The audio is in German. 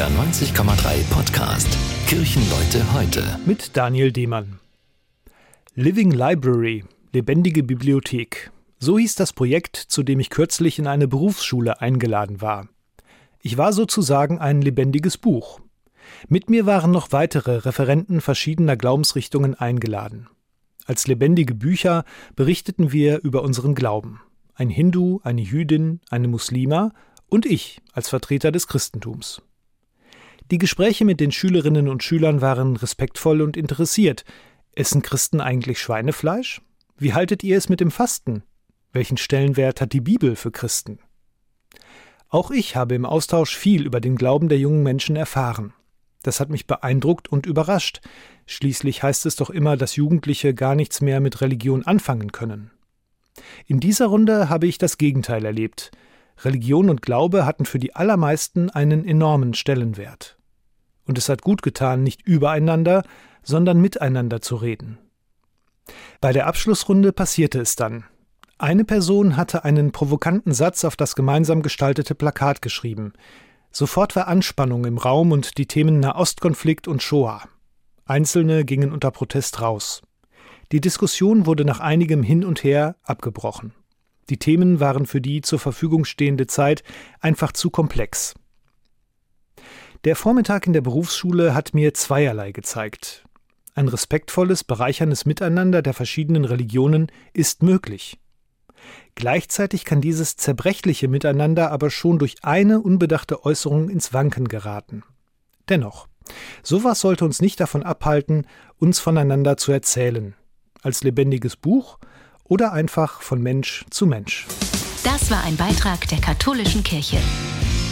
NDR 90,3 Podcast Kirchenleute heute. Mit Daniel Demann. Living Library, lebendige Bibliothek. So hieß das Projekt, zu dem ich kürzlich in eine Berufsschule eingeladen war. Ich war sozusagen ein lebendiges Buch. Mit mir waren noch weitere Referenten verschiedener Glaubensrichtungen eingeladen. Als lebendige Bücher berichteten wir über unseren Glauben. Ein Hindu, eine Jüdin, eine Muslima und ich als Vertreter des Christentums. Die Gespräche mit den Schülerinnen und Schülern waren respektvoll und interessiert. Essen Christen eigentlich Schweinefleisch? Wie haltet ihr es mit dem Fasten? Welchen Stellenwert hat die Bibel für Christen? Auch ich habe im Austausch viel über den Glauben der jungen Menschen erfahren. Das hat mich beeindruckt und überrascht. Schließlich heißt es doch immer, dass Jugendliche gar nichts mehr mit Religion anfangen können. In dieser Runde habe ich das Gegenteil erlebt. Religion und Glaube hatten für die allermeisten einen enormen Stellenwert. Und es hat gut getan, nicht übereinander, sondern miteinander zu reden. Bei der Abschlussrunde passierte es dann. Eine Person hatte einen provokanten Satz auf das gemeinsam gestaltete Plakat geschrieben. Sofort war Anspannung im Raum und die Themen Nahostkonflikt und Shoah. Einzelne gingen unter Protest raus. Die Diskussion wurde nach einigem Hin und Her abgebrochen. Die Themen waren für die zur Verfügung stehende Zeit einfach zu komplex. Der Vormittag in der Berufsschule hat mir zweierlei gezeigt. Ein respektvolles, bereicherndes Miteinander der verschiedenen Religionen ist möglich. Gleichzeitig kann dieses zerbrechliche Miteinander aber schon durch eine unbedachte Äußerung ins Wanken geraten. Dennoch, sowas sollte uns nicht davon abhalten, uns voneinander zu erzählen. Als lebendiges Buch oder einfach von Mensch zu Mensch. Das war ein Beitrag der katholischen Kirche.